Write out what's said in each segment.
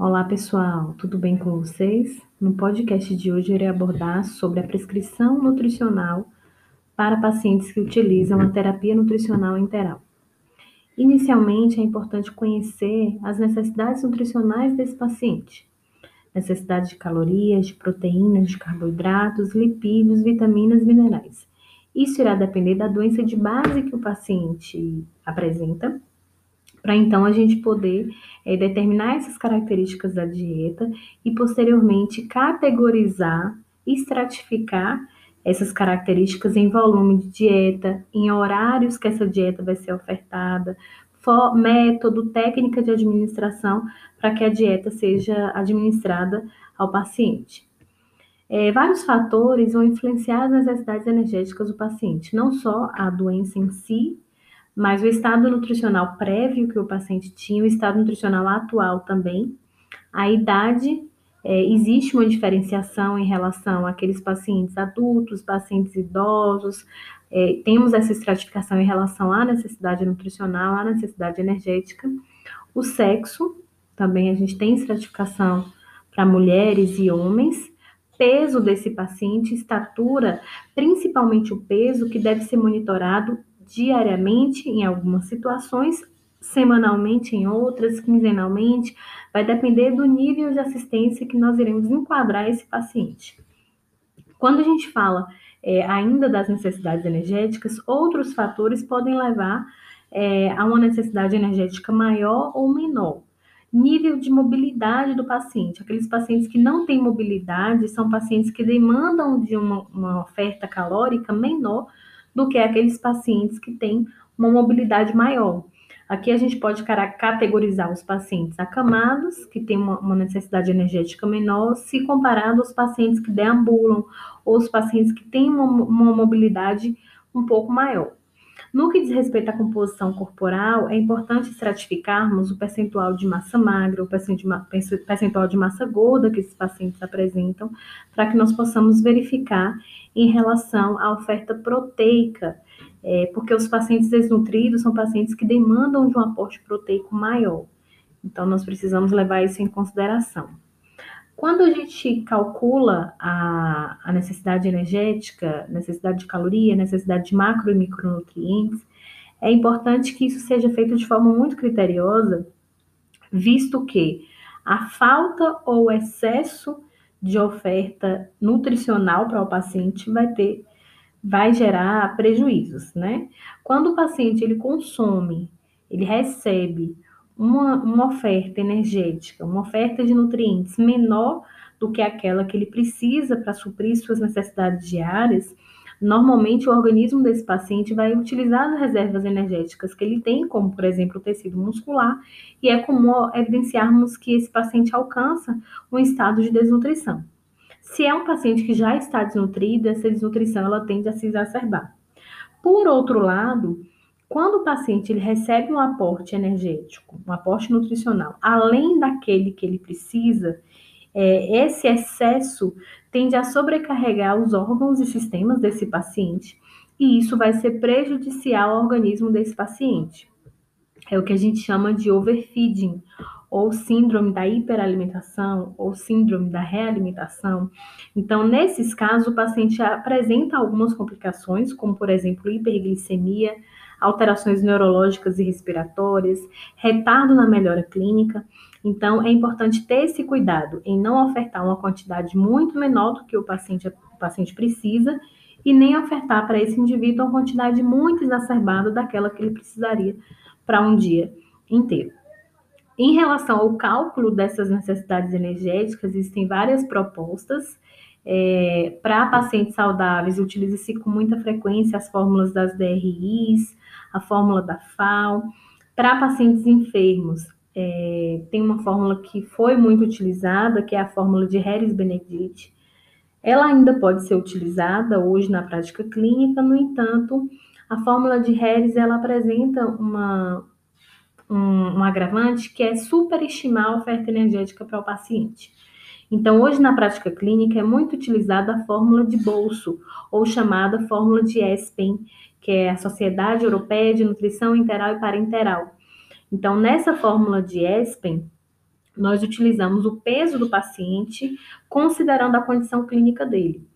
Olá pessoal, tudo bem com vocês? No podcast de hoje irei abordar sobre a prescrição nutricional para pacientes que utilizam a terapia nutricional interal. Inicialmente é importante conhecer as necessidades nutricionais desse paciente. Necessidade de calorias, de proteínas, de carboidratos, lipídios, vitaminas, minerais. Isso irá depender da doença de base que o paciente apresenta para então a gente poder é, determinar essas características da dieta e posteriormente categorizar, estratificar essas características em volume de dieta, em horários que essa dieta vai ser ofertada, método, técnica de administração para que a dieta seja administrada ao paciente. É, vários fatores vão influenciar as necessidades energéticas do paciente, não só a doença em si, mas o estado nutricional prévio que o paciente tinha, o estado nutricional atual também, a idade, é, existe uma diferenciação em relação àqueles pacientes adultos, pacientes idosos, é, temos essa estratificação em relação à necessidade nutricional, à necessidade energética, o sexo, também a gente tem estratificação para mulheres e homens, peso desse paciente, estatura, principalmente o peso, que deve ser monitorado diariamente em algumas situações, semanalmente em outras, quinzenalmente, vai depender do nível de assistência que nós iremos enquadrar esse paciente. Quando a gente fala é, ainda das necessidades energéticas, outros fatores podem levar é, a uma necessidade energética maior ou menor. Nível de mobilidade do paciente. Aqueles pacientes que não têm mobilidade são pacientes que demandam de uma, uma oferta calórica menor do que aqueles pacientes que têm uma mobilidade maior. Aqui a gente pode categorizar os pacientes acamados, que têm uma, necessidade energética menor, se comparado aos pacientes que deambulam, ou os pacientes que têm uma, uma mobilidade um pouco maior. No que diz respeito à composição corporal, é importante estratificarmos o percentual de massa magra, o percentual de massa gorda que esses pacientes apresentam, para que nós possamos verificar em relação à oferta proteica, é, porque os pacientes desnutridos são pacientes que demandam de um aporte proteico maior. Então, nós precisamos levar isso em consideração. Quando a gente calcula a, a necessidade energética, necessidade de caloria, necessidade de macro e micronutrientes, é importante que isso seja feito de forma muito criteriosa, visto que a falta ou excesso de oferta nutricional para o paciente vai ter vai gerar prejuízos, né? Quando o paciente ele consome, ele recebe uma, uma oferta energética, uma oferta de nutrientes menor do que aquela que ele precisa para suprir suas necessidades diárias, normalmente o organismo desse paciente vai utilizar as reservas energéticas que ele tem, como por exemplo o tecido muscular, e é comum evidenciarmos que esse paciente alcança um estado de desnutrição. Se é um paciente que já está desnutrido, essa desnutrição ela tende a se exacerbar. Por outro lado, quando o paciente ele recebe um aporte energético, um aporte nutricional, além daquele que ele precisa, é, esse excesso tende a sobrecarregar os órgãos e sistemas desse paciente, e isso vai ser prejudicial ao organismo desse paciente. É o que a gente chama de overfeeding, ou síndrome da hiperalimentação, ou síndrome da realimentação. Então, nesses casos, o paciente apresenta algumas complicações, como, por exemplo, hiperglicemia, alterações neurológicas e respiratórias, retardo na melhora clínica. Então, é importante ter esse cuidado em não ofertar uma quantidade muito menor do que o paciente, o paciente precisa e nem ofertar para esse indivíduo uma quantidade muito exacerbada daquela que ele precisaria para um dia inteiro. Em relação ao cálculo dessas necessidades energéticas, existem várias propostas. É, para pacientes saudáveis, utiliza-se com muita frequência as fórmulas das DRIs, a fórmula da FAO. Para pacientes enfermos, é, tem uma fórmula que foi muito utilizada, que é a fórmula de Harris-Benedict. Ela ainda pode ser utilizada hoje na prática clínica, no entanto, a fórmula de Harris ela apresenta uma, um, um agravante que é superestimar a oferta energética para o paciente. Então, hoje na prática clínica é muito utilizada a fórmula de bolso, ou chamada fórmula de ESPEN, que é a Sociedade Europeia de Nutrição Interal e Parenteral. Então, nessa fórmula de ESPEN, nós utilizamos o peso do paciente, considerando a condição clínica dele.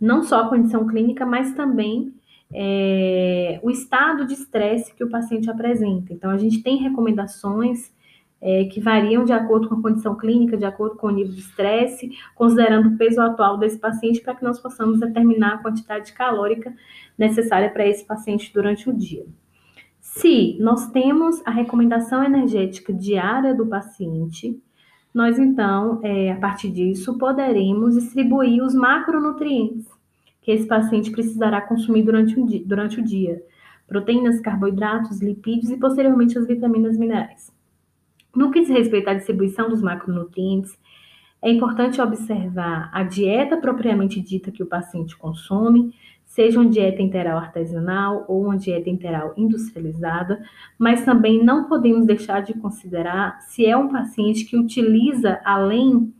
Não só a condição clínica, mas também é, o estado de estresse que o paciente apresenta. Então, a gente tem recomendações é, que variam de acordo com a condição clínica, de acordo com o nível de estresse, considerando o peso atual desse paciente, para que nós possamos determinar a quantidade calórica necessária para esse paciente durante o dia. Se nós temos a recomendação energética diária do paciente, nós então, é, a partir disso, poderemos distribuir os macronutrientes que esse paciente precisará consumir durante o dia, durante o dia proteínas, carboidratos, lipídios e posteriormente as vitaminas minerais. No que diz respeito à distribuição dos macronutrientes, é importante observar a dieta propriamente dita que o paciente consome, seja uma dieta integral artesanal ou uma dieta integral industrializada, mas também não podemos deixar de considerar se é um paciente que utiliza, além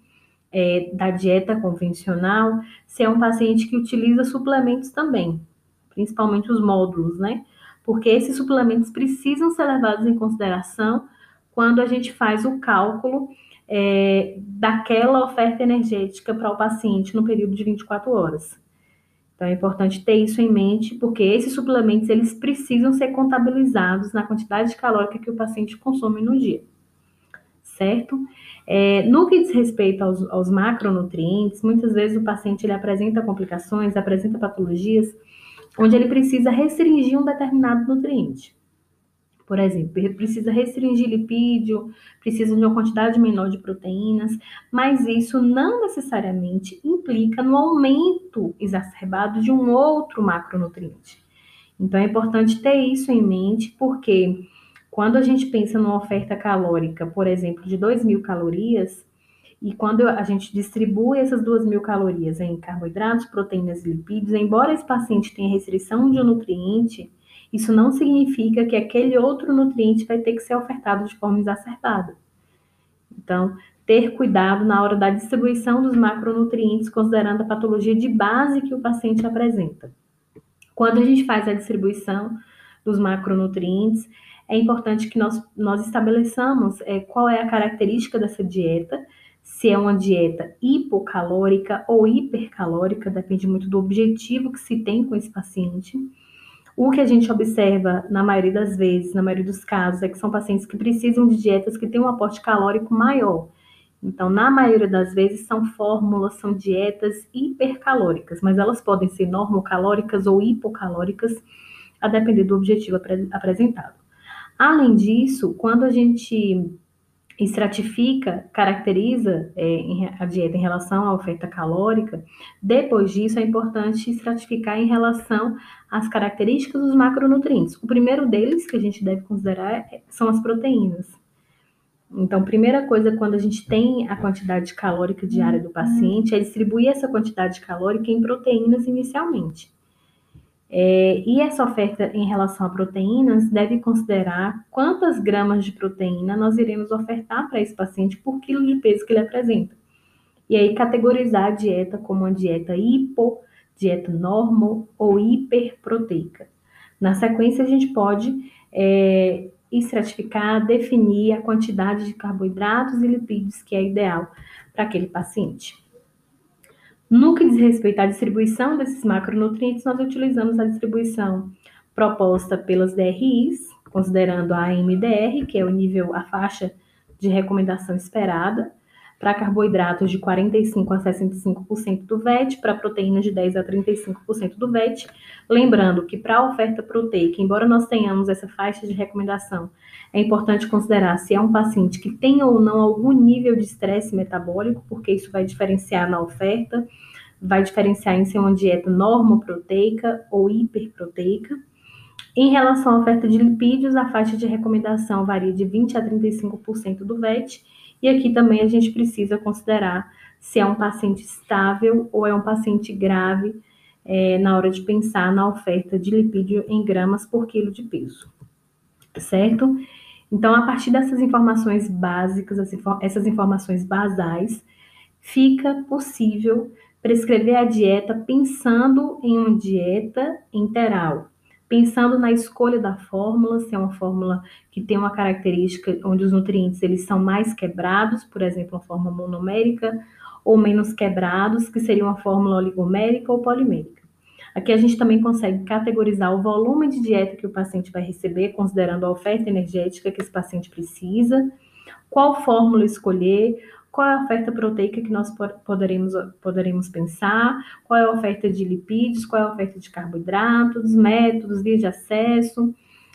é, da dieta convencional, se é um paciente que utiliza suplementos também, principalmente os módulos, né? Porque esses suplementos precisam ser levados em consideração quando a gente faz o cálculo é, daquela oferta energética para o paciente no período de 24 horas. Então é importante ter isso em mente, porque esses suplementos eles precisam ser contabilizados na quantidade calórica que o paciente consome no dia, certo? É, no que diz respeito aos, aos, macronutrientes, muitas vezes o paciente ele apresenta complicações, apresenta patologias, onde ele precisa restringir um determinado nutriente. Por exemplo, precisa restringir lipídio, precisa de uma quantidade menor de proteínas, mas isso não necessariamente implica no aumento exacerbado de um outro macronutriente. Então é importante ter isso em mente, porque quando a gente pensa numa oferta calórica, por exemplo, de 2.000 calorias, e quando a gente distribui essas 2.000 calorias em carboidratos, proteínas e lipídios, embora esse paciente tenha restrição de um nutriente, isso não significa que aquele outro nutriente vai ter que ser ofertado de forma exacerbada. Então, ter cuidado na hora da distribuição dos macronutrientes, considerando a patologia de base que o paciente apresenta. Quando a gente faz a distribuição dos macronutrientes, é importante que nós, nós estabeleçamos é, qual é a característica dessa dieta, se é uma dieta hipocalórica ou hipercalórica, depende muito do objetivo que se tem com esse paciente. O que a gente observa na maioria das vezes, na maioria dos casos, é que são pacientes que precisam de dietas que têm um aporte calórico maior. Então, na maioria das vezes, são fórmulas, são dietas hipercalóricas, mas elas podem ser normocalóricas ou hipocalóricas, a depender do objetivo apresentado. Além disso, quando a gente estratifica, caracteriza é, a dieta em relação à oferta calórica, depois disso é importante estratificar em relação às características dos macronutrientes. O primeiro deles que a gente deve considerar é, são as proteínas. Então, primeira coisa, quando a gente tem a quantidade calórica diária do paciente, é distribuir essa quantidade calórica em proteínas inicialmente. É, e essa oferta em relação a proteínas deve considerar quantas gramas de proteína nós iremos ofertar para esse paciente por quilo de peso que ele apresenta. E aí categorizar a dieta como uma dieta hipo, dieta normal ou hiperproteica. Na sequência, a gente pode é, estratificar, definir a quantidade de carboidratos e lipídios que é ideal para aquele paciente. No que diz respeito à distribuição desses macronutrientes, nós utilizamos a distribuição proposta pelas DRIs, considerando a MDR, que é o nível, a faixa de recomendação esperada, para carboidratos de 45 a 65% do VET, para proteínas de 10 a 35% do VET. Lembrando que para a oferta proteica, embora nós tenhamos essa faixa de recomendação, é importante considerar se é um paciente que tem ou não algum nível de estresse metabólico, porque isso vai diferenciar na oferta, vai diferenciar em ser uma dieta normoproteica ou hiperproteica. Em relação à oferta de lipídios, a faixa de recomendação varia de 20 a 35% do VET e aqui também a gente precisa considerar se é um paciente estável ou é um paciente grave é, na hora de pensar na oferta de lipídio em gramas por quilo de peso, certo? Então, a partir dessas informações básicas, essas informações basais, fica possível prescrever a dieta pensando em uma dieta integral, pensando na escolha da fórmula, se é uma fórmula que tem uma característica onde os nutrientes eles são mais quebrados, por exemplo, uma fórmula monomérica, ou menos quebrados, que seria uma fórmula oligomérica ou polimérica. Aqui a gente também consegue categorizar o volume de dieta que o paciente vai receber, considerando a oferta energética que esse paciente precisa, qual fórmula escolher, qual é a oferta proteica que nós poderemos, poderemos pensar, qual é a oferta de lipídios, qual é a oferta de carboidratos, métodos, vias de acesso,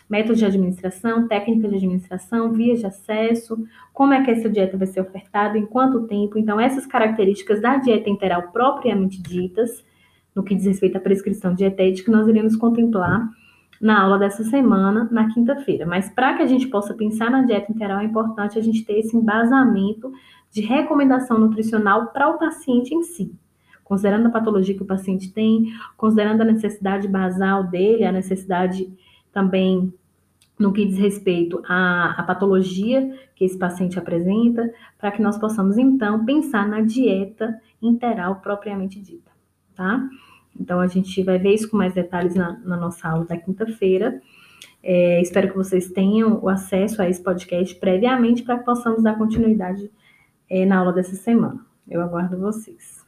métodos de administração, técnicas de administração, vias de acesso, como é que essa dieta vai ser ofertada, em quanto tempo. Então, essas características da dieta enteral propriamente ditas, no que diz respeito à prescrição dietética, nós iremos contemplar na aula dessa semana, na quinta-feira. Mas para que a gente possa pensar na dieta interal, é importante a gente ter esse embasamento de recomendação nutricional para o paciente em si. Considerando a patologia que o paciente tem, considerando a necessidade basal dele, a necessidade também no que diz respeito à, à patologia que esse paciente apresenta, para que nós possamos então pensar na dieta interal propriamente dita, tá? Então a gente vai ver isso com mais detalhes na, na nossa aula da quinta-feira. É, espero que vocês tenham o acesso a esse podcast previamente para que possamos dar continuidade é, na aula dessa semana. Eu aguardo vocês.